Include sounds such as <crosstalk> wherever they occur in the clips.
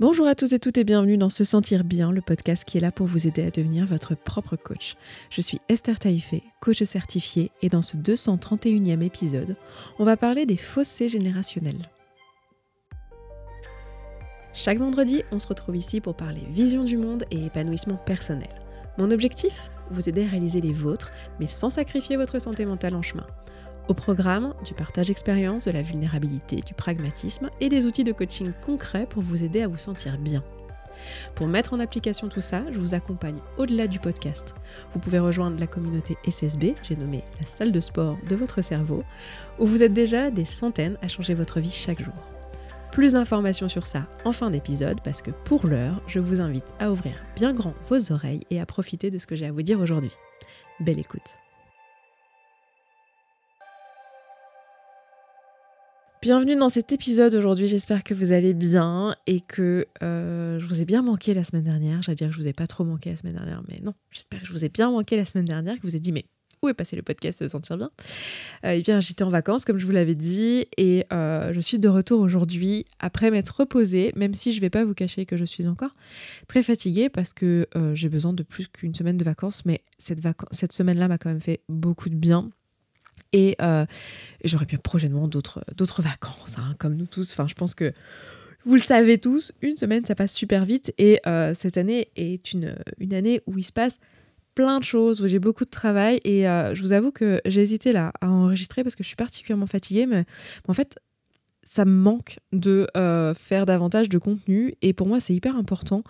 Bonjour à tous et toutes et bienvenue dans Se Sentir Bien, le podcast qui est là pour vous aider à devenir votre propre coach. Je suis Esther Taïfé, coach certifiée, et dans ce 231e épisode, on va parler des fossés générationnels. Chaque vendredi, on se retrouve ici pour parler vision du monde et épanouissement personnel. Mon objectif? Vous aider à réaliser les vôtres, mais sans sacrifier votre santé mentale en chemin. Au programme, du partage d'expérience, de la vulnérabilité, du pragmatisme et des outils de coaching concrets pour vous aider à vous sentir bien. Pour mettre en application tout ça, je vous accompagne au-delà du podcast. Vous pouvez rejoindre la communauté SSB, j'ai nommé la salle de sport de votre cerveau, où vous êtes déjà des centaines à changer votre vie chaque jour. Plus d'informations sur ça en fin d'épisode parce que pour l'heure, je vous invite à ouvrir bien grand vos oreilles et à profiter de ce que j'ai à vous dire aujourd'hui. Belle écoute. Bienvenue dans cet épisode aujourd'hui, j'espère que vous allez bien et que euh, je vous ai bien manqué la semaine dernière. J'allais dire que je vous ai pas trop manqué la semaine dernière, mais non, j'espère que je vous ai bien manqué la semaine dernière, que vous ai dit mais où est passé le podcast de sentir bien? Euh, Eh bien j'étais en vacances comme je vous l'avais dit et euh, je suis de retour aujourd'hui après m'être reposée, même si je vais pas vous cacher que je suis encore très fatiguée parce que j'ai besoin de plus qu'une semaine de vacances, mais cette, cette semaine-là m'a quand même fait beaucoup de bien et j'aurais bien prochainement d'autres, vacances, hein, comme nous tous. Enfin, je pense que vous le savez tous, une semaine, ça passe super vite. Et euh, cette année est une, année où il se passe plein de choses, où j'ai beaucoup de travail. Et euh, je vous avoue que j'ai hésité là à enregistrer parce que je suis particulièrement fatiguée. Mais en fait, ça me manque de euh, faire davantage de contenu. Et pour moi c'est hyper important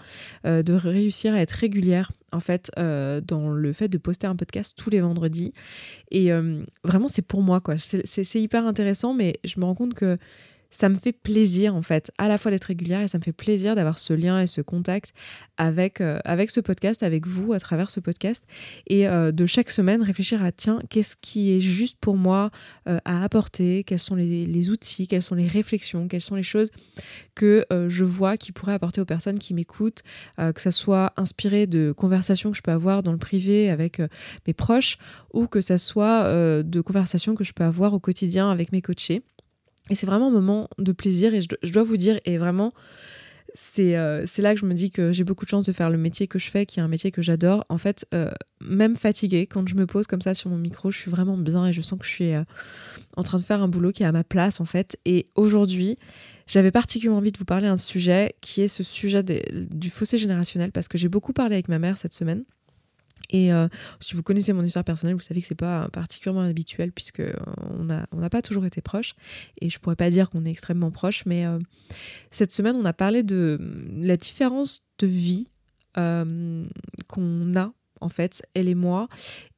euh, de réussir à être régulière en fait euh, dans le fait de poster un podcast tous les vendredis. Et vraiment c'est pour moi quoi. C'est hyper intéressant mais je me rends compte que ça me fait plaisir en fait, à la fois d'être régulière et ça me fait plaisir d'avoir ce lien et ce contact avec, euh, avec ce podcast, avec vous à travers ce podcast. Et euh, de chaque semaine réfléchir à tiens, qu'est-ce qui est juste pour moi euh, à apporter, quels sont les, les, outils, quelles sont les réflexions, quelles sont les choses que je vois qui pourraient apporter aux personnes qui m'écoutent, que ça soit inspiré de conversations que je peux avoir dans le privé avec mes proches ou que ça soit de conversations que je peux avoir au quotidien avec mes coachés. Et c'est vraiment un moment de plaisir et je, dois vous dire, et vraiment, euh, c'est là que je me dis que j'ai beaucoup de chance de faire le métier que je fais, qui est un métier que j'adore. En fait, euh, même fatiguée, quand je me pose comme ça sur mon micro, je suis vraiment bien et je sens que je suis euh, en train de faire un boulot qui est à ma place, en fait. Et aujourd'hui, j'avais particulièrement envie de vous parler d'un sujet qui est ce sujet du fossé générationnel, parce que j'ai beaucoup parlé avec ma mère cette semaine. Et euh, si vous connaissez mon histoire personnelle, vous savez que c'est pas particulièrement habituel puisque euh, on n'a on pas toujours été proches. Et je pourrais pas dire qu'on est extrêmement proches, mais euh, cette semaine, on a parlé de la différence de vie qu'on a en fait, elle et moi,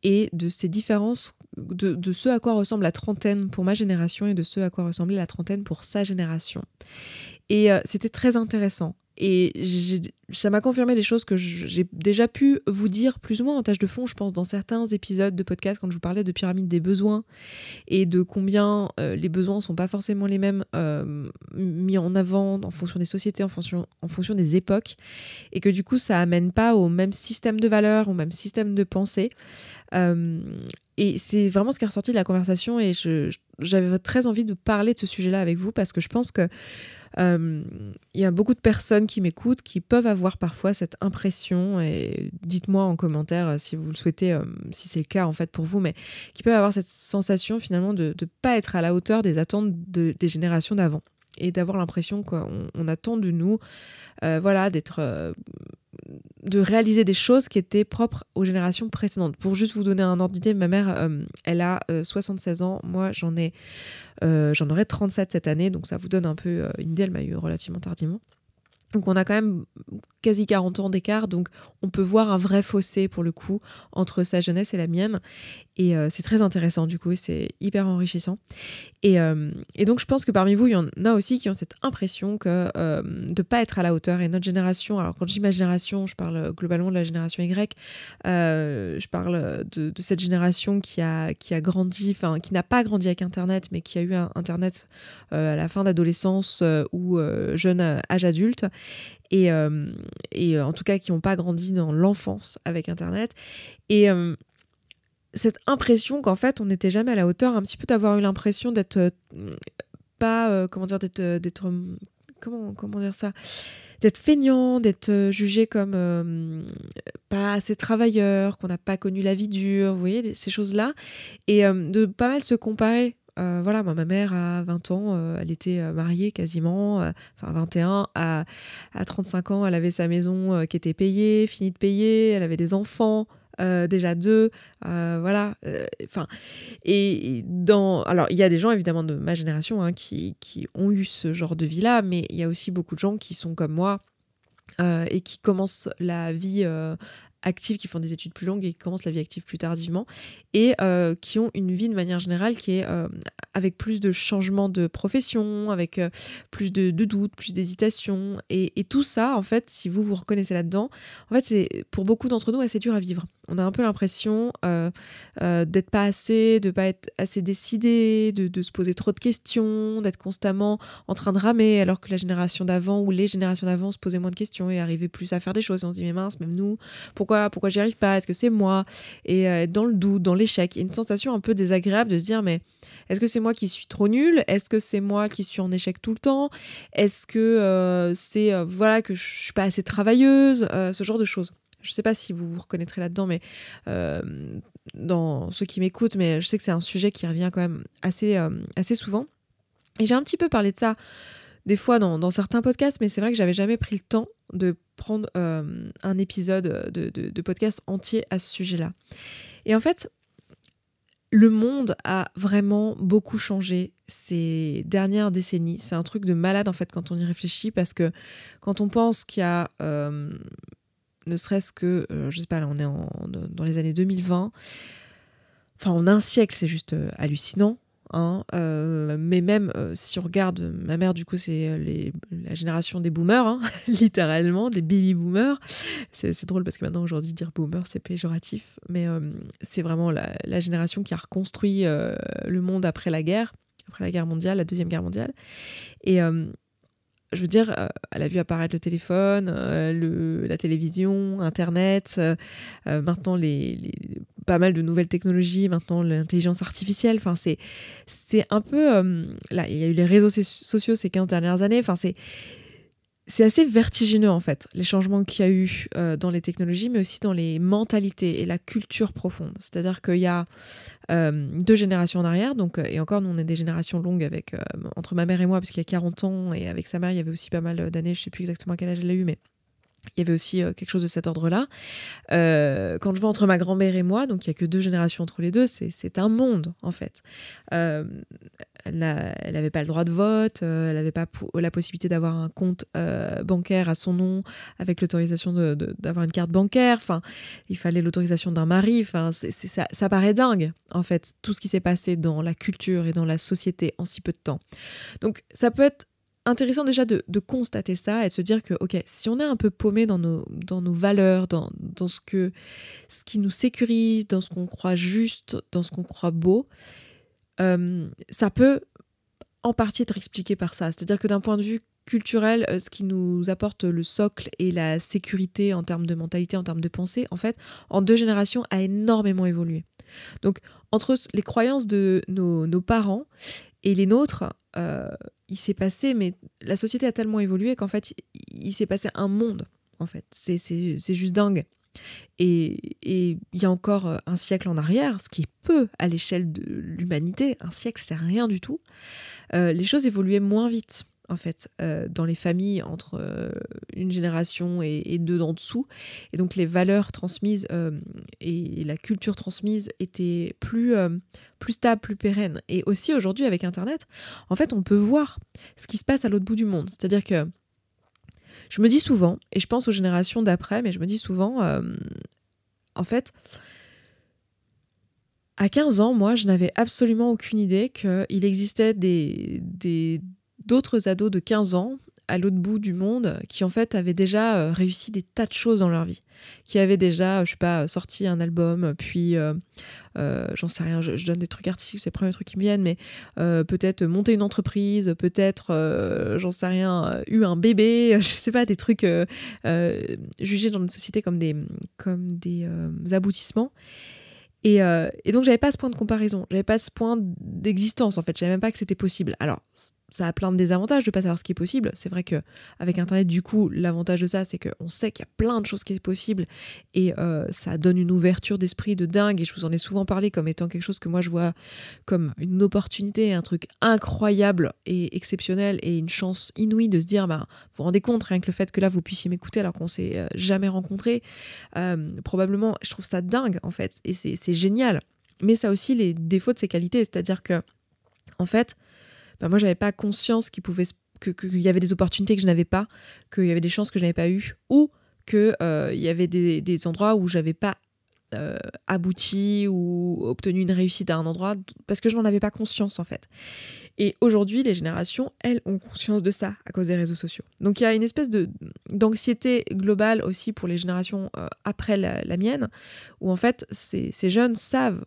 et de ces différences, de, de, ce à quoi ressemble la trentaine pour ma génération et de ce à quoi ressemblait la trentaine pour sa génération. Et c'était très intéressant. Et ça m'a confirmé des choses que j'ai déjà pu vous dire plus ou moins en tâche de fond, je pense, dans certains épisodes de podcast quand je vous parlais de pyramide des besoins et de combien euh, les besoins ne sont pas forcément les mêmes euh, mis en avant en fonction des sociétés, en fonction, en fonction des époques, et que du coup ça amène pas au même système de valeurs, au même système de pensée. Euh, et c'est vraiment ce qui est ressorti de la conversation et j'avais très envie de parler de ce sujet-là avec vous parce que je pense que euh, il y a beaucoup de personnes qui m'écoutent qui peuvent avoir parfois cette impression, et dites-moi en commentaire euh, si vous le souhaitez, euh, si c'est le cas en fait pour vous, mais qui peuvent avoir cette sensation finalement de ne pas être à la hauteur des attentes des générations d'avant et d'avoir l'impression qu'on attend de nous, voilà, d'être de réaliser des choses qui étaient propres aux générations précédentes. Pour juste vous donner un ordre d'idée, ma mère, euh, elle a 76 euh, ans, moi j'en ai, euh, j'en aurai 37 cette année, donc ça vous donne un peu une idée, elle m'a eu relativement tardivement. Donc on a quand même quasi 40 ans d'écart, donc on peut voir un vrai fossé pour le coup entre sa jeunesse et la mienne. Et euh, c'est très intéressant du coup, c'est hyper enrichissant. Et, euh, et, donc je pense que parmi vous, il y en a aussi qui ont cette impression que, euh, de ne pas être à la hauteur. Et notre génération, alors quand je dis ma génération, je parle globalement de la génération Y, je parle de, cette génération qui a, qui a grandi, enfin qui n'a pas grandi avec Internet, mais qui a eu Internet à la fin d'adolescence ou jeune âge adulte et, et en tout cas qui n'ont pas grandi dans l'enfance avec Internet. Et cette impression qu'en fait on n'était jamais à la hauteur, un petit peu d'avoir eu l'impression d'être pas, comment dire, d'être comment, comment dire ça D'être feignant, d'être jugé comme pas assez travailleur, qu'on n'a pas connu la vie dure, vous voyez, ces choses-là. Et de pas mal se comparer euh, voilà, ma mère, à 20 ans, euh, elle était euh, mariée quasiment, enfin 21, à, à 35 ans, elle avait sa maison qui était payée, finie de payer, elle avait des enfants. déjà deux, voilà. Enfin, et, dans, alors il y a des gens évidemment de ma génération hein, qui, qui, ont eu ce genre de vie-là, mais il y a aussi beaucoup de gens qui sont comme moi et qui commencent la vie actifs qui font des études plus longues et qui commencent la vie active plus tardivement et euh, qui ont une vie de manière générale qui est euh, avec plus de changements de profession, avec euh, plus de, doutes, plus d'hésitations. Et, tout ça, en fait, si vous vous reconnaissez là-dedans, en fait, c'est pour beaucoup d'entre nous assez dur à vivre. On a un peu l'impression d'être pas assez, de pas être assez décidé, de, se poser trop de questions, d'être constamment en train de ramer, alors que la génération d'avant ou les générations d'avant se posaient moins de questions et arrivaient plus à faire des choses. Et on se dit, mais mince, même nous, pourquoi, pourquoi j'y arrive pas? Est-ce que c'est moi? Et être dans le doute, dans l'échec. Une sensation un peu désagréable de se dire, mais est-ce que c'est moi qui suis trop nulle? Est-ce que c'est moi qui suis en échec tout le temps? Est-ce que euh, c'est euh, voilà que je suis pas assez travailleuse? Euh, Ce genre de choses. Je sais pas si vous vous reconnaîtrez là-dedans, mais dans ceux qui m'écoutent, mais je sais que c'est un sujet qui revient quand même assez, assez souvent. Et j'ai un petit peu parlé de ça des fois dans, dans certains podcasts, mais c'est vrai que j'avais jamais pris le temps de prendre un épisode de, de, podcast entier à ce sujet-là. Et en fait, le monde a vraiment beaucoup changé ces dernières décennies. C'est un truc de malade en fait quand on y réfléchit parce que quand on pense qu'il y a euh, ne serait-ce que, euh, je sais pas, là on est dans les années 2020, enfin en un siècle c'est juste euh, hallucinant. Hein, euh, mais même euh, si on regarde, ma mère, du coup, c'est la génération des boomers, hein, <laughs> littéralement, des baby boomers. C'est drôle parce que maintenant, aujourd'hui, dire boomer, c'est péjoratif, mais c'est vraiment la, la, génération qui a reconstruit le monde après la guerre, après la guerre mondiale, la deuxième guerre mondiale. Et je veux dire, elle a vu apparaître le téléphone, le, la télévision, Internet, maintenant les, pas mal de nouvelles technologies, maintenant l'intelligence artificielle. Enfin, c'est, un peu. Euh, là, il y a eu les réseaux sociaux ces 15 dernières années. Enfin, c'est. C'est assez vertigineux en fait, les changements qu'il y a eu euh, dans les technologies, mais aussi dans les mentalités et la culture profonde. C'est-à-dire qu'il y a euh, deux générations en arrière, donc, et encore nous on est des générations longues entre ma mère et moi, parce qu'il y a 40 ans, et avec sa mère il y avait aussi pas mal d'années, je sais plus exactement quel âge elle a eu, mais il y avait aussi euh, quelque chose de cet ordre-là. Euh, quand je vois entre ma grand-mère et moi, donc il n'y a que deux générations entre les deux, c'est un monde en fait. Euh, elle n'avait pas le droit de vote, elle n'avait pas la possibilité d'avoir un compte bancaire à son nom avec l'autorisation d'avoir une carte bancaire. Enfin, il fallait l'autorisation d'un mari. Enfin, ça, ça paraît dingue en fait tout ce qui s'est passé dans la culture et dans la société en si peu de temps. Donc ça peut être intéressant déjà de, constater ça et de se dire que, ok, si on est un peu paumé dans nos, dans nos valeurs, dans, dans ce, que, ce qui nous sécurise, dans ce qu'on croit juste, dans ce qu'on croit beau, euh, ça peut en partie être expliqué par ça. C'est-à-dire que d'un point de vue culturel, euh, ce qui nous apporte le socle et la sécurité en termes de mentalité, en termes de pensée, en fait, en deux générations, a énormément évolué. Donc, entre les croyances de nos, nos parents et les nôtres, euh, il s'est passé, mais la société a tellement évolué qu'en fait, il, s'est passé un monde, en fait. C'est juste dingue. Et il y a encore euh, un siècle en arrière, ce qui est peu à l'échelle de l'humanité, un siècle c'est rien du tout, euh, les choses évoluaient moins vite en fait, euh, dans les familles entre euh, une génération et, deux d'en dessous. Et donc les valeurs transmises euh, et, la culture transmise étaient plus, plus stables, plus pérennes. Et aussi aujourd'hui avec Internet, en fait, on peut voir ce qui se passe à l'autre bout du monde. C'est-à-dire que je me dis souvent, et je pense aux générations d'après, mais je me dis souvent, en fait, à 15 ans, moi, je n'avais absolument aucune idée qu'il existait des, des, d'autres ados de 15 ans à l'autre bout du monde qui en fait avaient déjà euh, réussi des tas de choses dans leur vie, qui avaient déjà, je sais pas, sorti un album, puis euh, euh, j'en sais rien, je, donne des trucs artistiques, c'est les premiers trucs qui me viennent, mais peut-être monter une entreprise, peut-être, j'en sais rien, eu un bébé, <laughs> je sais pas, des trucs jugés dans notre société comme des, comme des aboutissements. Et, et donc j'avais pas ce point de comparaison, j'avais pas ce point d'existence en fait, je savais même pas que c'était possible. Alors ça a plein de désavantages de pas savoir ce qui est possible. C'est vrai que avec Internet, du coup, l'avantage de ça, c'est qu'on sait qu'il y a plein de choses qui sont possibles et euh, ça donne une ouverture d'esprit de dingue. Et je vous en ai souvent parlé comme étant quelque chose que moi je vois comme une opportunité, un truc incroyable et exceptionnel et une chance inouïe de se dire, bah, vous vous rendez compte, rien que le fait que là vous puissiez m'écouter alors qu'on s'est euh, jamais rencontré, euh, probablement, je trouve ça dingue en fait et c'est génial. Mais ça a aussi les défauts de ses qualités, c'est-à-dire que en fait, bah moi, j'avais pas conscience qu'il qu'il y avait des opportunités que je n'avais pas, qu'il y avait des chances que je n'avais pas eues, ou qu'il euh, y avait des, endroits où j'avais pas euh, abouti ou obtenu une réussite à un endroit, parce que je n'en avais pas conscience en fait. Et aujourd'hui, les générations, elles, ont conscience de ça à cause des réseaux sociaux. Donc il y a une espèce de d'anxiété globale aussi pour les générations euh, après la, mienne, où en fait, ces, jeunes savent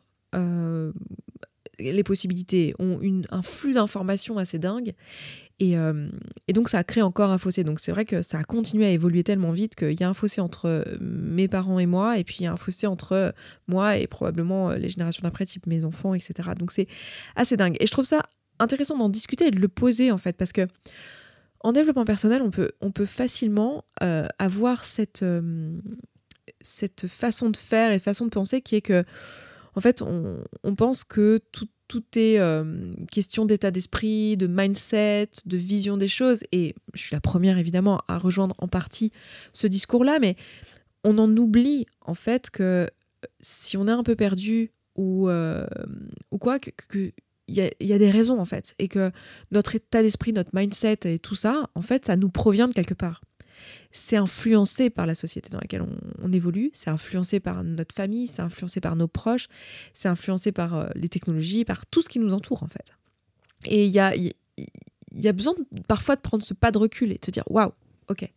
les possibilités, ont une, un flux d'informations assez dingue. Et, euh, et, donc ça a créé encore un fossé. Donc c'est vrai que ça a continué à évoluer tellement vite qu'il y a un fossé entre mes parents et moi, et puis il y a un fossé entre moi et probablement les générations d'après, type mes enfants, etc. Donc c'est assez dingue. Et je trouve ça intéressant d'en discuter et de le poser en fait, parce que en développement personnel, on peut, on peut facilement euh, avoir cette, cette façon de faire et façon de penser qui est que en fait, on, pense que tout, est euh, question d'état d'esprit, de mindset, de vision des choses. Et je suis la première, évidemment, à rejoindre en partie ce discours-là, mais on en oublie, en fait, que si on est un peu perdu ou, euh, quoi, que, il y, a, des raisons en fait. Et que notre état d'esprit, notre mindset et tout ça, en fait, ça nous provient de quelque part c'est influencé par la société dans laquelle on, évolue, c'est influencé par notre famille, c'est influencé par nos proches, c'est influencé par euh, les technologies, par tout ce qui nous entoure en fait. Et il y a, y, a besoin parfois de prendre ce pas de recul et de se dire waouh, ok,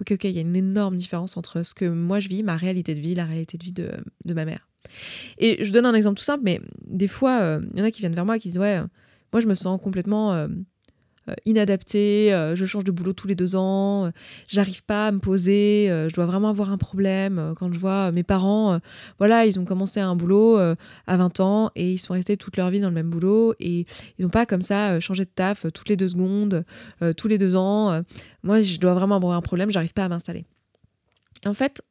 ok, ok, il y a une énorme différence entre ce que moi je vis, ma réalité de vie, la réalité de vie de, ma mère. Et je donne un exemple tout simple, mais des fois, euh, il y en a qui viennent vers moi et qui disent ouais, moi je me sens complètement euh, inadapté, euh, je change de boulot tous les deux ans, euh, j'arrive pas à me poser, je dois vraiment avoir un problème. Quand je vois mes parents, voilà, ils ont commencé un boulot à 20 ans et ils sont restés toute leur vie dans le même boulot et ils n'ont pas comme ça changé de taf toutes les deux secondes, tous les deux ans. moi, je dois vraiment avoir un problème, j'arrive pas à m'installer. En fait,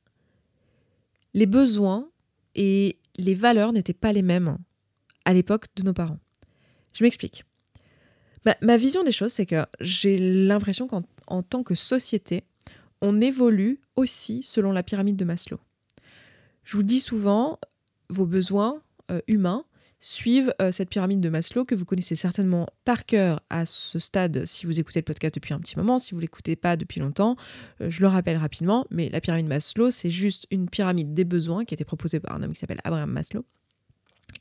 les besoins et les valeurs n'étaient pas les mêmes à l'époque de nos parents. Je m'explique. Ma, vision des choses, c'est que j'ai l'impression qu'en tant que société, on évolue aussi selon la pyramide de Maslow. Je vous dis souvent, vos besoins euh, humains suivent euh, cette pyramide de Maslow que vous connaissez certainement par cœur à ce stade si vous écoutez le podcast depuis un petit moment, si vous ne l'écoutez pas depuis longtemps, euh, je le rappelle rapidement, mais la pyramide Maslow, c'est juste une pyramide des besoins qui a été proposée par un homme qui s'appelle Abraham Maslow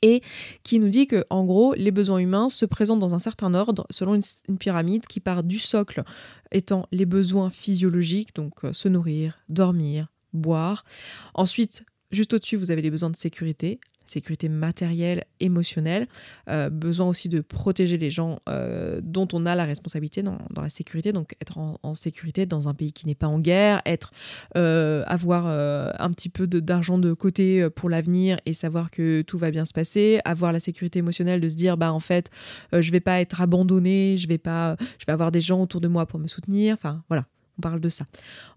et qui nous dit que en gros les besoins humains se présentent dans un certain ordre selon une, pyramide qui part du socle étant les besoins physiologiques donc euh, se nourrir, dormir, boire. Ensuite, juste au-dessus, vous avez les besoins de sécurité, sécurité matérielle, émotionnelle, euh, besoin aussi de protéger les gens euh, dont on a la responsabilité dans, la sécurité, donc être en, sécurité dans un pays qui n'est pas en guerre, être, euh, avoir un petit peu d'argent de, côté pour l'avenir et savoir que tout va bien se passer, avoir la sécurité émotionnelle de se dire bah en fait je vais pas être abandonné, je vais pas, je vais avoir des gens autour de moi pour me soutenir, enfin voilà, on parle de ça.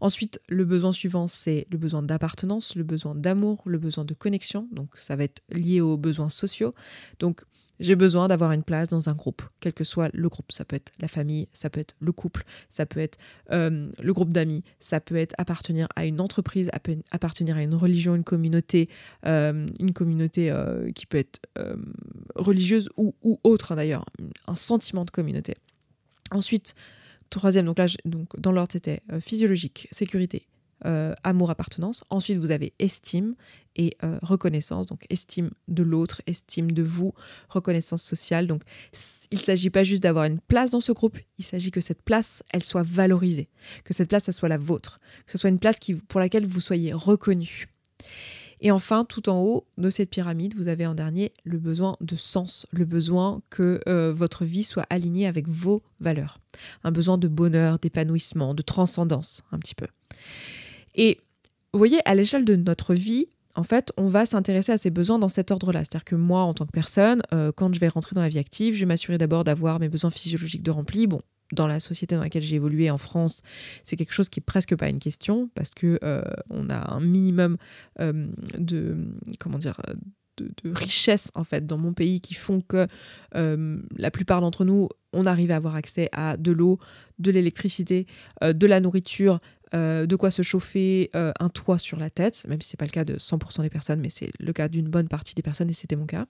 Ensuite, le besoin suivant, c'est le besoin d'appartenance, le besoin d'amour, le besoin de connexion. Donc, ça va être lié aux besoins sociaux. Donc, j'ai besoin d'avoir une place dans un groupe, quel que soit le groupe. Ça peut être la famille, ça peut être le couple, ça peut être euh, le groupe d'amis, ça peut être appartenir à une entreprise, appartenir à une religion, une communauté, euh, une communauté euh, qui peut être religieuse ou, ou autre d'ailleurs, un sentiment de communauté. Ensuite, Troisième, donc là, donc dans l'ordre, c'était euh, physiologique, sécurité, euh, amour, appartenance. Ensuite, vous avez estime et euh, reconnaissance, donc estime de l'autre, estime de vous, reconnaissance sociale. Donc, il ne s'agit pas juste d'avoir une place dans ce groupe, il s'agit que cette place, elle soit valorisée, que cette place, ça soit la vôtre, que ce soit une place qui, pour laquelle vous soyez reconnu. Et enfin, tout en haut de cette pyramide, vous avez en dernier le besoin de sens, le besoin que euh, votre vie soit alignée avec vos valeurs. Un besoin de bonheur, d'épanouissement, de transcendance, un petit peu. Et vous voyez, à l'échelle de notre vie, en fait, on va s'intéresser à ses besoins dans cet ordre-là. C'est-à-dire que moi, en tant que personne, euh, quand je vais rentrer dans la vie active, je vais m'assurer d'abord d'avoir mes besoins physiologiques de remplis. Bon, dans la société dans laquelle j'ai évolué en France, c'est quelque chose qui est presque pas une question parce que euh, on a un minimum euh, de comment dire de, richesse en fait dans mon pays qui font que la plupart d'entre nous on arrive à avoir accès à de l'eau, de l'électricité, de la nourriture, euh, de quoi se chauffer, euh, un toit sur la tête, même si ce n'est pas le cas de 100% des personnes, mais c'est le cas d'une bonne partie des personnes et c'était mon cas.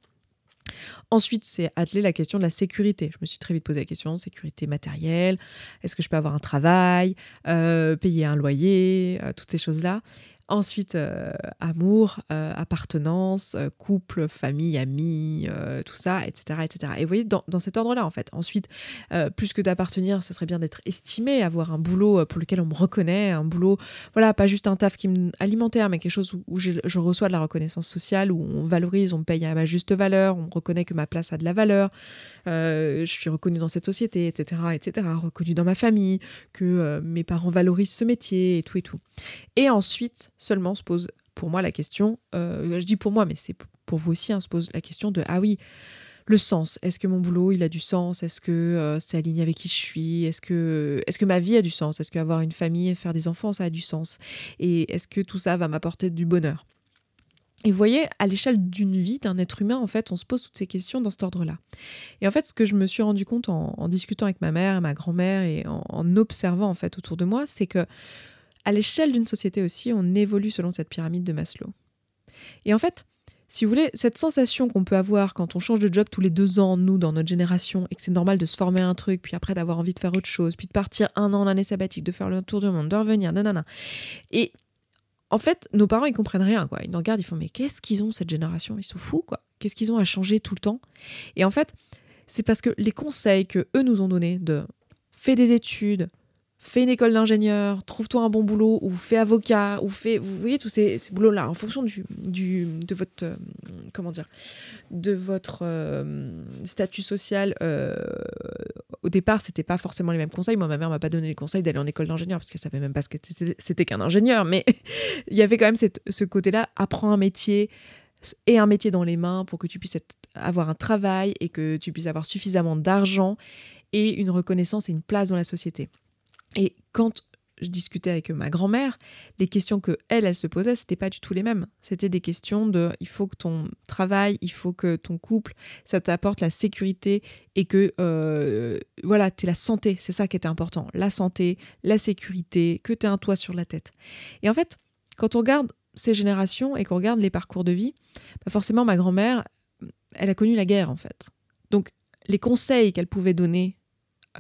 Ensuite, c'est atteler la question de la sécurité. Je me suis très vite posé la question sécurité matérielle, est-ce que je peux avoir un travail, euh, payer un loyer, toutes ces choses-là. Ensuite, euh, amour, euh, appartenance, euh, couple, famille, amis, tout ça, etc., etc. Et vous voyez, dans, cet ordre-là, en fait. Ensuite, plus que d'appartenir, ce serait bien d'être estimé, avoir un boulot pour lequel on me reconnaît, un boulot, voilà, pas juste un taf qui me alimentaire, mais quelque chose où, je, reçois de la reconnaissance sociale, où on valorise, on me paye à ma juste valeur, on reconnaît que ma place a de la valeur, je suis reconnue dans cette société, etc., etc., reconnue dans ma famille, que mes parents valorisent ce métier et tout et tout. Et ensuite, seulement se pose pour moi la question, euh, je dis pour moi, mais c'est pour vous aussi, hein, se pose la question de ah oui, le sens. Est-ce que mon boulot il a du sens? Est-ce que euh, c'est aligné avec qui je suis? Est-ce que est-ce que ma vie a du sens? Est-ce qu'avoir une famille et faire des enfants ça a du sens? Et est-ce que tout ça va m'apporter du bonheur? Et vous voyez, à l'échelle d'une vie, d'un être humain, en fait, on se pose toutes ces questions dans cet ordre-là. Et en fait, ce que je me suis rendu compte en, discutant avec ma mère et ma grand-mère et en, en, observant en fait autour de moi, c'est que à l'échelle d'une société aussi, on évolue selon cette pyramide de Maslow. Et en fait, si vous voulez, cette sensation qu'on peut avoir quand on change de job tous les deux ans, nous, dans notre génération, et que c'est normal de se former un truc, puis après d'avoir envie de faire autre chose, puis de partir un an en année sabbatique, de faire le tour du monde, de revenir, nanana. Et en fait, nos parents, ils comprennent rien, quoi. Ils nous regardent, ils font, mais qu'est-ce qu'ils ont, cette génération? Ils sont fous, quoi. Qu'est-ce qu'ils ont à changer tout le temps? Et en fait, c'est parce que les conseils que eux nous ont donnés de fais des études, fais une école d'ingénieur, trouve-toi un bon boulot, ou fais avocat, ou fais, vous voyez tous ces, boulots-là, en fonction du, du de votre, euh, comment dire, de votre euh, statut social. Euh, au départ, c'était pas forcément les mêmes conseils. Moi, ma mère m'a pas donné les conseils d'aller en école d'ingénieur parce qu'elle savait même pas ce que c'était qu'un ingénieur. Mais <laughs> il y avait quand même cette, ce côté-là, apprends un métier et un métier dans les mains pour que tu puisses avoir un travail et que tu puisses avoir suffisamment d'argent et une reconnaissance et une place dans la société. Et quand je discutais avec ma grand-mère, les questions que elle, elle se posait, c'était pas du tout les mêmes. C'était des questions de il faut que ton travail, il faut que ton couple, ça t'apporte la sécurité et que euh, voilà, tu la santé, c'est ça qui était important, la santé, la sécurité, que tu un toit sur la tête. Et en fait, quand on regarde ces générations et qu'on regarde les parcours de vie, bah forcément ma grand-mère, elle a connu la guerre en fait. Donc les conseils qu'elle pouvait donner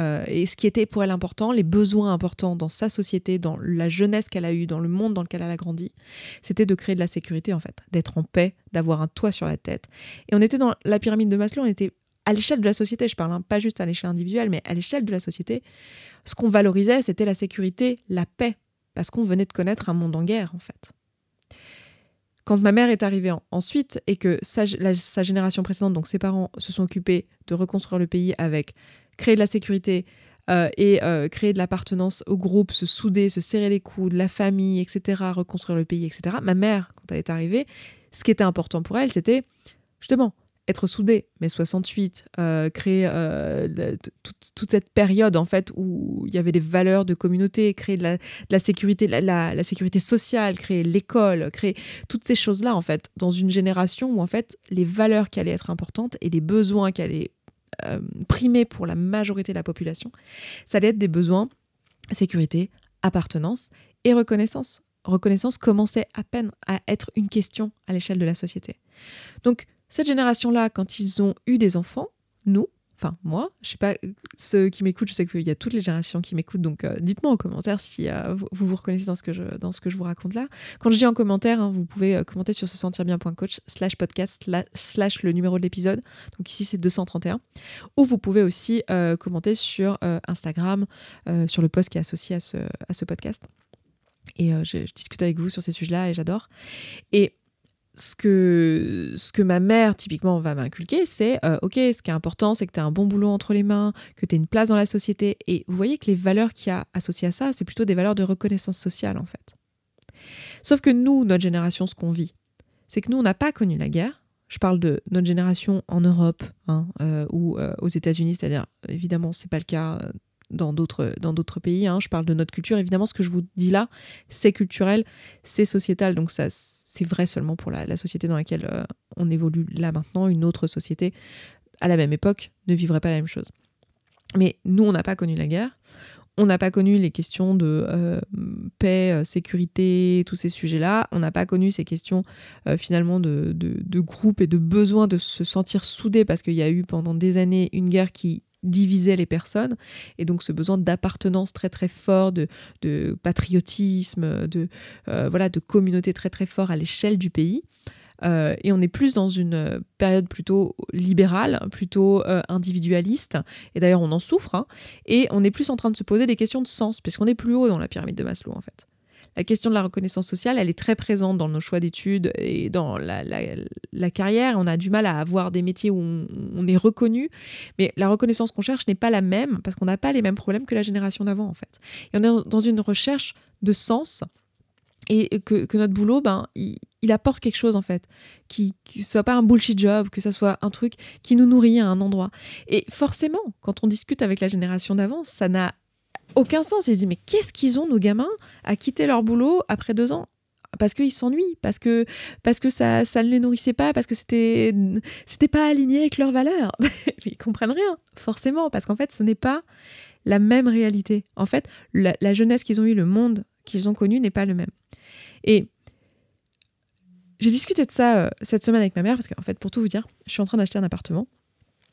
euh, et ce qui était pour elle important, les besoins importants dans sa société, dans la jeunesse qu'elle a eue, dans le monde dans lequel elle a grandi, c'était de créer de la sécurité en fait, d'être en paix, d'avoir un toit sur la tête. Et on était dans la pyramide de Maslow, on était à l'échelle de la société, je parle hein, pas juste à l'échelle individuelle, mais à l'échelle de la société, ce qu'on valorisait, c'était la sécurité, la paix, parce qu'on venait de connaître un monde en guerre en fait. Quand ma mère est arrivée ensuite et que sa, sa, génération précédente, donc ses parents, se sont occupés de reconstruire le pays avec créer de la sécurité euh, et euh, créer de l'appartenance au groupe, se souder, se serrer les coudes, la famille, etc., reconstruire le pays, etc. Ma mère, quand elle est arrivée, ce qui était important pour elle, c'était justement être soudée, mai 68, euh, créer toute, cette période en fait où il y avait des valeurs de communauté, créer de la, sécurité, la, la, sécurité sociale, créer l'école, créer toutes ces choses-là en fait dans une génération où en fait les valeurs qui allaient être importantes et les besoins qui allaient euh, primé pour la majorité de la population, ça allait être des besoins sécurité, appartenance et reconnaissance. Reconnaissance commençait à peine à être une question à l'échelle de la société. Donc cette génération-là, quand ils ont eu des enfants, nous, enfin moi, je sais pas, ceux qui m'écoutent, je sais qu'il y a toutes les générations qui m'écoutent, donc euh, dites-moi en commentaire si euh, vous, vous reconnaissez dans ce, que je, dans ce que je vous raconte là. Quand je dis en commentaire, hein, vous pouvez euh, commenter sur se sentir bien.coach slash podcast slash le numéro de l'épisode, donc ici c'est 231, ou vous pouvez aussi commenter sur Instagram, sur le post qui est associé à ce, à ce podcast. Et je, je discute avec vous sur ces sujets-là et j'adore. Et ce que, ce que ma mère typiquement va m'inculquer, c'est euh, ok, ce qui est important, c'est que tu as un bon boulot entre les mains, que tu aies une place dans la société. Et vous voyez que les valeurs qu'il y a associées à ça, c'est plutôt des valeurs de reconnaissance sociale en fait. Sauf que nous, notre génération, ce qu'on vit, c'est que nous, on n'a pas connu la guerre. Je parle de notre génération en Europe hein, euh, ou euh, aux États-Unis, c'est-à-dire, évidemment, c'est pas le cas dans d'autres dans d'autres pays. Hein. Je parle de notre culture. Évidemment, ce que je vous dis là, c'est culturel, c'est sociétal. Donc ça, c'est vrai seulement pour la, société dans laquelle euh, on évolue là maintenant. Une autre société à la même époque ne vivrait pas la même chose. Mais nous, on n'a pas connu la guerre. On n'a pas connu les questions de euh, paix, euh, sécurité, tous ces sujets-là. On n'a pas connu ces questions finalement de, de, de, groupe et de besoin de se sentir soudé parce qu'il y a eu pendant des années une guerre qui divisait les personnes. Et donc ce besoin d'appartenance très très fort de, de patriotisme de euh, voilà de communauté très très fort à l'échelle du pays. Euh, et on est plus dans une période plutôt libérale, plutôt euh, individualiste, et d'ailleurs on en souffre, hein. et on est plus en train de se poser des questions de sens, puisqu'on est plus haut dans la pyramide de Maslow en fait la question de la reconnaissance sociale, elle est très présente dans nos choix d'études et dans la, carrière. On a du mal à avoir des métiers où on, est reconnu, mais la reconnaissance qu'on cherche n'est pas la même parce qu'on n'a pas les mêmes problèmes que la génération d'avant, en fait. Et on est dans une recherche de sens et que, notre boulot, ben, il, apporte quelque chose en fait, qui ne soit pas un bullshit job, que ça soit un truc qui nous nourrit à un endroit. Et forcément, quand on discute avec la génération d'avant, ça n'a aucun sens. Ils se disent, mais qu'est-ce qu'ils ont, nos gamins, à quitter leur boulot après deux ans? Parce qu'ils s'ennuient, parce que, parce que ça, ça ne les nourrissait pas, parce que c'était, c'était pas aligné avec leurs valeurs. <laughs> ils comprennent rien, forcément, parce qu'en fait, ce n'est pas la même réalité. En fait, la, jeunesse qu'ils ont eue, le monde qu'ils ont connu n'est pas le même. Et j'ai discuté de ça euh, cette semaine avec ma mère, parce qu'en fait, pour tout vous dire, je suis en train d'acheter un appartement.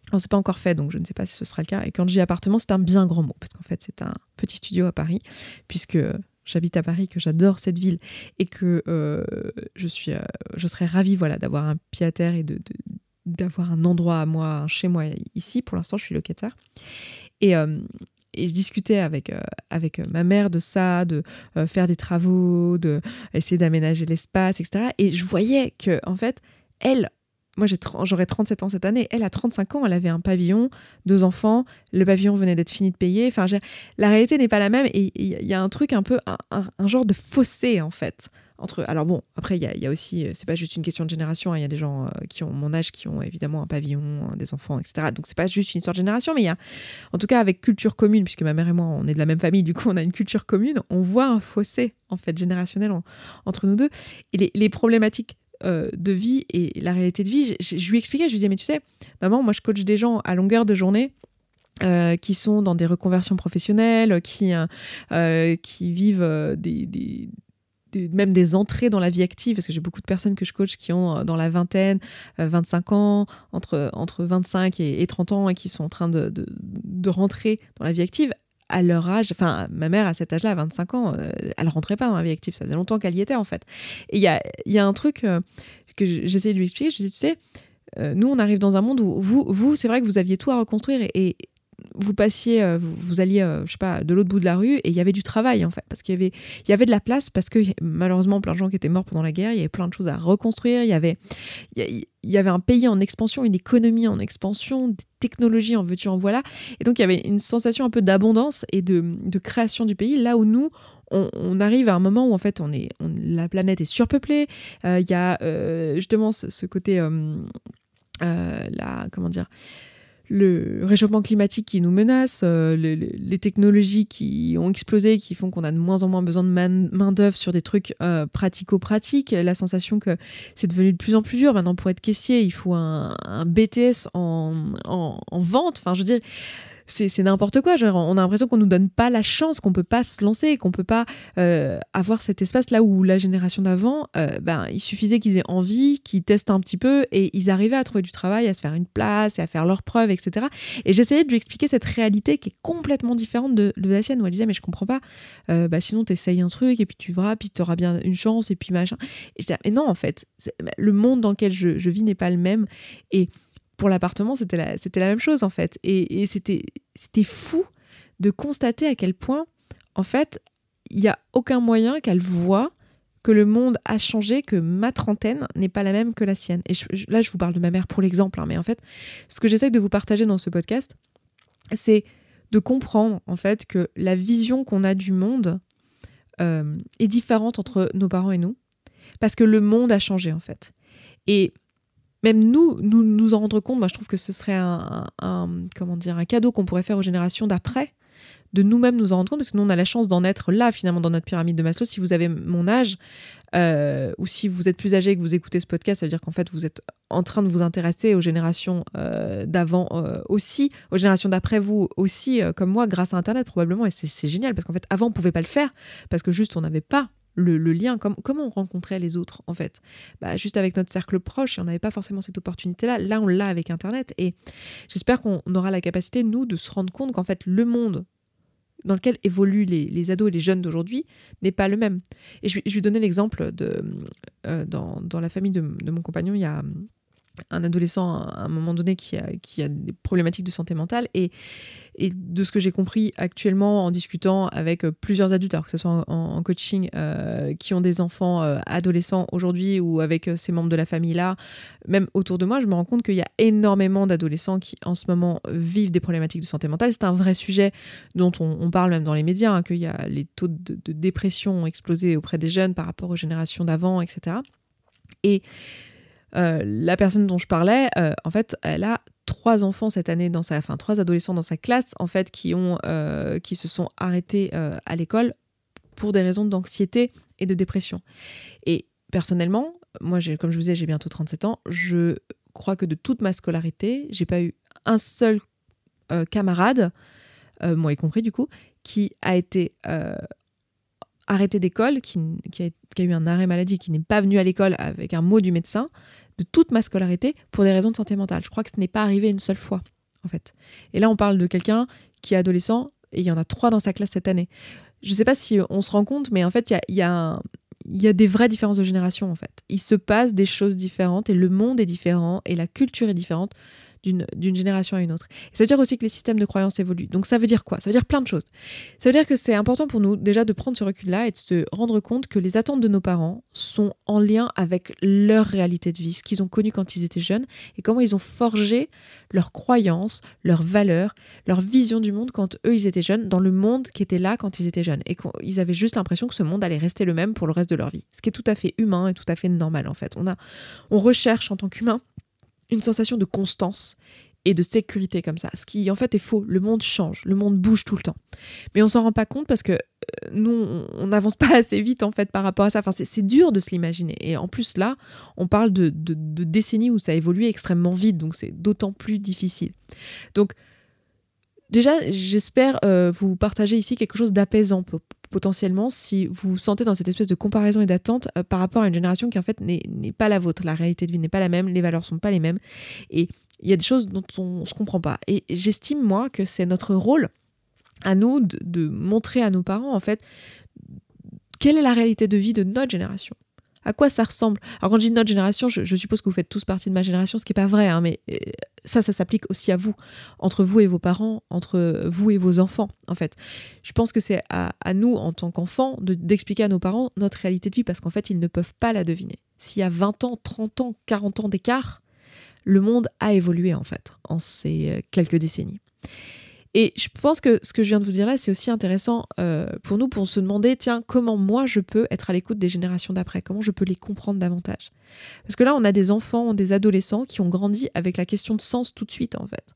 Alors, c'est pas encore fait, donc je ne sais pas si ce sera le cas. Et quand je dis appartement, c'est un bien grand mot, parce qu'en fait, c'est un petit studio à Paris, puisque j'habite à Paris, que j'adore cette ville, et que euh, je, suis, euh, je serais ravie voilà, d'avoir un pied à terre et de, d'avoir un endroit à moi, chez moi ici. Pour l'instant, je suis locataire. Et, euh, et je discutais avec, avec ma mère de ça, de faire des travaux, de d'aménager l'espace, etc. Et je voyais que, en fait, elle, moi, j'aurais 37 ans cette année. Elle a 35 ans, elle avait un pavillon, deux enfants. Le pavillon venait d'être fini de payer. Enfin, la réalité n'est pas la même. Et il y a un truc un peu, un, genre de fossé, en fait. Entre, alors bon, après, il y, a, aussi, c'est pas juste une question de génération. Hein. Il y a des gens euh, qui ont mon âge qui ont évidemment un pavillon, des enfants, etc. Donc, c'est pas juste une histoire de génération, mais il y a, en tout cas, avec culture commune, puisque ma mère et moi, on est de la même famille, du coup, on a une culture commune, on voit un fossé, en fait, générationnel entre nous deux. Et les problématiques euh, de vie et la réalité de vie, je, lui expliquais, je lui disais, mais tu sais, maman, moi je coach des gens à longueur de journée. Euh, qui sont dans des reconversions professionnelles, qui, euh, qui vivent des, même des entrées dans la vie active, parce que j'ai beaucoup de personnes que je coach qui ont dans la vingtaine, 25 ans, entre, entre 25 et, 30 ans, et qui sont en train de, de rentrer dans la vie active à leur âge, enfin, ma mère à cet âge-là, à 25 ans, euh, elle rentrait pas dans la vie active. Ça faisait longtemps qu'elle y était, en fait. Et il y a, y a, un truc euh, que j'essayais de lui expliquer. Je disais, tu sais, euh, nous, on arrive dans un monde où vous, vous c'est vrai que vous aviez tout à reconstruire et, vous passiez, euh, vous, alliez, euh, je sais pas, de l'autre bout de la rue et il y avait du travail en fait, parce qu'il y avait, il y avait de la place, parce que malheureusement plein de gens qui étaient morts pendant la guerre, il y avait plein de choses à reconstruire, il y avait, il y avait un pays en expansion, une économie en expansion, des technologies en veux-tu en voilà, et donc il y avait une sensation un peu d'abondance et de, création du pays, là où nous, on, arrive à un moment où en fait on est, la planète est surpeuplée, euh, il y a justement ce, côté, la, comment dire, le réchauffement climatique qui nous menace, euh, les, technologies qui ont explosé, qui font qu'on a de moins en moins besoin de main-d'œuvre sur des trucs euh, pratico-pratiques, la sensation que c'est devenu de plus en plus dur. Maintenant, pour être caissier, il faut un, BTS en, en, en, vente. Enfin, je veux dire, c'est n'importe quoi. on a l'impression qu'on nous donne pas la chance, qu'on peut pas se lancer, qu'on peut pas euh, avoir cet espace là où la génération d'avant, euh, ben, il suffisait qu'ils aient envie, qu'ils testent un petit peu et ils arrivaient à trouver du travail, à se faire une place et à faire leurs preuves, etc. Et j'essayais de lui expliquer cette réalité qui est complètement différente de, la sienne où elle disait mais je comprends pas, euh, bah, sinon un truc et puis tu verras, puis tu auras bien une chance et puis machin. Et je disais, mais non en fait, le monde dans lequel je, je vis n'est pas le même et pour l'appartement, c'était la, même chose en fait. Et, c'était, fou de constater à quel point, en fait, il n'y a aucun moyen qu'elle voit que le monde a changé, que ma trentaine n'est pas la même que la sienne. Et là, je vous parle de ma mère pour l'exemple, hein, mais en fait, ce que j'essaie de vous partager dans ce podcast, c'est de comprendre en fait que la vision qu'on a du monde euh, est différente entre nos parents et nous, parce que le monde a changé en fait. Et même nous, nous nous en rendre compte, moi je trouve que ce serait un, comment dire, un cadeau qu'on pourrait faire aux générations d'après, de nous-mêmes nous en rendre compte, parce que nous on a la chance d'en être là finalement dans notre pyramide de Maslow. Si vous avez mon âge, euh, ou si vous êtes plus âgé et que vous écoutez ce podcast, ça veut dire qu'en fait vous êtes en train de vous intéresser aux générations euh, d'avant euh, aussi, aux générations d'après vous aussi, comme moi, grâce à Internet probablement, et c'est génial, parce qu'en fait avant on pouvait pas le faire, parce que juste on n'avait pas le, lien, comment on rencontrait les autres en fait bah, Juste avec notre cercle proche, on n'avait pas forcément cette opportunité-là. Là, on l'a avec Internet et j'espère qu'on aura la capacité, nous, de se rendre compte qu'en fait, le monde dans lequel évoluent les, ados et les jeunes d'aujourd'hui n'est pas le même. Et je, vais, donner l'exemple de euh, dans, la famille de, de, mon compagnon, il y a un adolescent à un moment donné qui a, qui a des problématiques de santé mentale et, et de ce que j'ai compris actuellement en discutant avec euh, plusieurs adultes, alors que ce soit en, coaching, euh, qui ont des enfants euh, adolescents aujourd'hui ou avec ces membres de la famille là, même autour de moi, je me rends compte qu'il y a énormément d'adolescents qui en ce moment vivent des problématiques de santé mentale. C'est un vrai sujet dont on, parle même dans les médias, hein, qu'il y a les taux de, de dépression ont explosé auprès des jeunes par rapport aux générations d'avant, etc. Et euh, la personne dont je parlais, euh, en fait, elle a trois enfants cette année dans sa, enfin trois adolescents dans sa classe, en fait, qui ont, euh, qui se sont arrêtés à l'école pour des raisons d'anxiété et de dépression. Et personnellement, moi, comme je vous disais, j'ai bientôt 37 ans, je crois que de toute ma scolarité, j'ai pas eu un seul camarade, moi y compris du coup, qui a été arrêté d'école, qui, qui, a, eu un arrêt maladie, qui n'est pas venu à l'école avec un mot du médecin, de toute ma scolarité pour des raisons de santé mentale. Je crois que ce n'est pas arrivé une seule fois, en fait. Et là, on parle de quelqu'un qui est adolescent et il y en a trois dans sa classe cette année. Je ne sais pas si on se rend compte, mais en fait, il y a, y a des vraies différences de génération, en fait. Il se passe des choses différentes et le monde est différent et la culture est différente d'une génération à une autre. ça veut dire aussi que les systèmes de croyances évoluent. Donc ça veut dire quoi? Ça veut dire plein de choses. Ça veut dire que c'est important pour nous déjà de prendre ce recul-là et de se rendre compte que les attentes de nos parents sont en lien avec leur réalité de vie, ce qu'ils ont connu quand ils étaient jeunes et comment ils ont forgé leurs croyances, leurs valeurs, leur vision du monde quand eux ils étaient jeunes, dans le monde qui était là quand ils étaient jeunes. Et qu'ils avaient juste l'impression que ce monde allait rester le même pour le reste de leur vie. Ce qui est tout à fait humain et tout à fait normal en fait. On, a, on recherche en tant qu'humain une sensation de constance et de sécurité comme ça. Ce qui en fait est faux. Le monde change, le monde bouge tout le temps. Mais on s'en rend pas compte parce que euh, nous, on n'avance pas <laughs> assez vite en fait par rapport à ça. Enfin, c'est dur de se l'imaginer. Et en plus là, on parle de, décennies où ça a évolué extrêmement vite, donc c'est d'autant plus difficile. Donc déjà, j'espère euh, vous partager ici quelque chose d'apaisant potentiellement si vous vous sentez dans cette espèce de comparaison et d'attente euh, par rapport à une génération qui en fait n'est pas la vôtre. La réalité de vie n'est pas la même, les valeurs sont pas les mêmes et il y a des choses dont on ne se comprend pas. Et j'estime moi que c'est notre rôle à nous de montrer à nos parents en fait quelle est la réalité de vie de notre génération à quoi ça ressemble? Alors quand je dis notre génération, je, suppose que vous faites tous partie de ma génération, ce qui n'est pas vrai, hein, mais euh, ça, ça s'applique aussi à vous, entre vous et vos parents, entre vous et vos enfants, en fait. Je pense que c'est à, nous, en tant qu'enfants, d'expliquer à nos parents notre réalité de vie, parce qu'en fait, ils ne peuvent pas la deviner. S'il y a 20 ans, 30 ans, 40 ans d'écart, le monde a évolué, en fait, en ces euh, quelques décennies. Et je pense que ce que je viens de vous dire là, c'est aussi intéressant euh, pour nous pour se demander, tiens, comment moi je peux être à l'écoute des générations d'après? Comment je peux les comprendre davantage? Parce que là, on a des enfants, des adolescents qui ont grandi avec la question de sens tout de suite, en fait.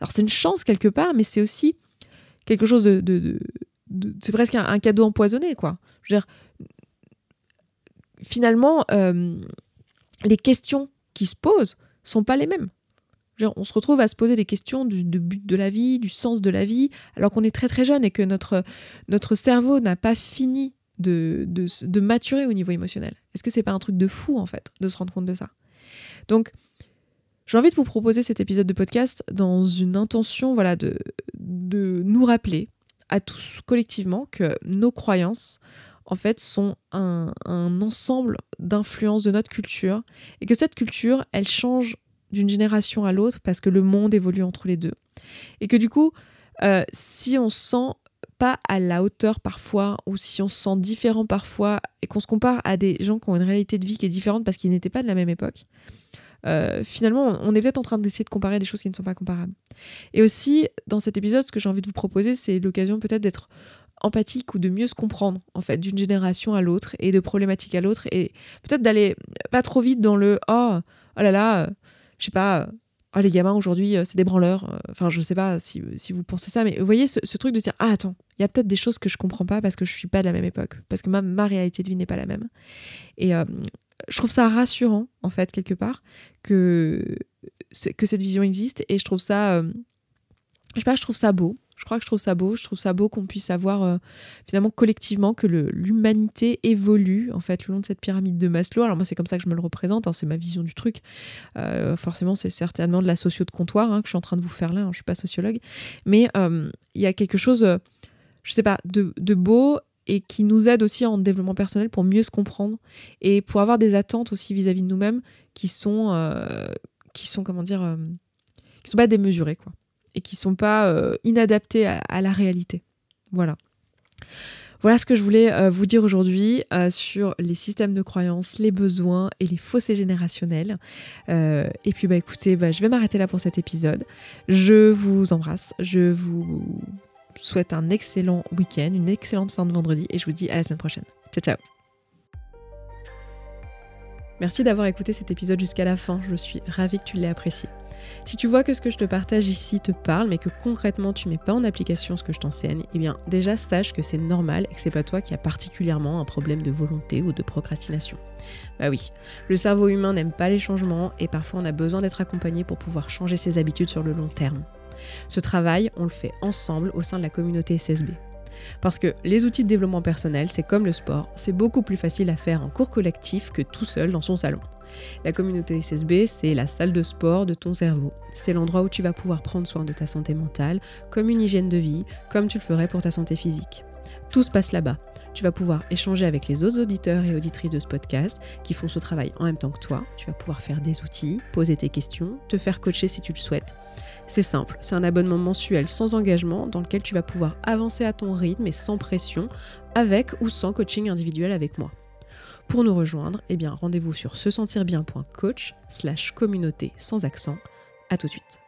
Alors c'est une chance quelque part, mais c'est aussi quelque chose de... c'est presque un, cadeau empoisonné, quoi. Je veux dire, finalement, euh, les questions qui se posent sont pas les mêmes on se retrouve à se poser des questions du, but de la vie, du sens de la vie, alors qu'on est très très jeune et que notre, notre cerveau n'a pas fini de, de, maturer au niveau émotionnel. Est-ce que c'est pas un truc de fou en fait de se rendre compte de ça? Donc, j'ai envie de vous proposer cet épisode de podcast dans une intention voilà, de, de nous rappeler à tous collectivement que nos croyances en fait sont un, un ensemble d'influences de notre culture et que cette culture elle change d'une génération à l'autre parce que le monde évolue entre les deux. Et que du coup, euh, si on se sent pas à la hauteur parfois, ou si on se sent différent parfois, et qu'on se compare à des gens qui ont une réalité de vie qui est différente parce qu'ils n'étaient pas de la même époque, euh, finalement, on est peut-être en train d'essayer de comparer des choses qui ne sont pas comparables. Et aussi, dans cet épisode, ce que j'ai envie de vous proposer, c'est l'occasion peut-être d'être empathique ou de mieux se comprendre en fait d'une génération à l'autre et de problématique à l'autre et peut-être d'aller pas trop vite dans le oh oh là là je sais pas oh les gamins aujourd'hui c'est des branleurs enfin je sais pas si, vous pensez ça mais vous voyez ce, truc de dire ah attends il y a peut-être des choses que je comprends pas parce que je suis pas de la même époque parce que ma, réalité de vie n'est pas la même. Et je trouve ça rassurant en fait quelque part que que cette vision existe et je trouve ça je sais pas je trouve ça beau je crois que je trouve ça beau. Je trouve ça beau qu'on puisse avoir euh, finalement collectivement que l'humanité évolue en fait le long de cette pyramide de Maslow. Alors moi c'est comme ça que je me le représente, hein, c'est ma vision du truc. Euh, forcément c'est certainement de la socio de comptoir hein, que je suis en train de vous faire là. Je hein, je suis pas sociologue, mais euh, il y a quelque chose, je sais pas, de, beau et qui nous aide aussi en développement personnel pour mieux se comprendre et pour avoir des attentes aussi vis-à-vis de nous-mêmes qui sont qui sont comment dire qui sont pas démesurées quoi et qui sont pas euh, inadaptés à, la réalité. Voilà. Voilà ce que je voulais euh, vous dire aujourd'hui euh, sur les systèmes de croyances, les besoins et les fossés générationnels. et puis bah écoutez, bah, je vais m'arrêter là pour cet épisode. Je vous embrasse, je vous souhaite un excellent week-end, une excellente fin de vendredi et je vous dis à la semaine prochaine. Ciao ciao Merci d'avoir écouté cet épisode jusqu'à la fin, je suis ravie que tu l'aies apprécié. Si tu vois que ce que je te partage ici te parle, mais que concrètement tu mets pas en application ce que je t'enseigne, eh bien déjà sache que c'est normal et que c'est pas toi qui as particulièrement un problème de volonté ou de procrastination. Bah oui, le cerveau humain n'aime pas les changements et parfois on a besoin d'être accompagné pour pouvoir changer ses habitudes sur le long terme. Ce travail, on le fait ensemble au sein de la communauté SSB. Parce que les outils de développement personnel, c'est comme le sport, c'est beaucoup plus facile à faire en cours collectif que tout seul dans son salon. La communauté SSB, c'est la salle de sport de ton cerveau. C'est l'endroit où tu vas pouvoir prendre soin de ta santé mentale, comme une hygiène de vie, comme tu le ferais pour ta santé physique. Tout se passe là-bas. Tu vas pouvoir échanger avec les autres auditeurs et auditrices de ce podcast qui font ce travail en même temps que toi. Tu vas pouvoir faire des outils, poser tes questions, te faire coacher si tu le souhaites. C'est simple, c'est un abonnement mensuel sans engagement dans lequel tu vas pouvoir avancer à ton rythme et sans pression, avec ou sans coaching individuel avec moi. Pour nous rejoindre, eh rendez-vous sur se sentir bien.coach slash communauté sans accent. À tout de suite.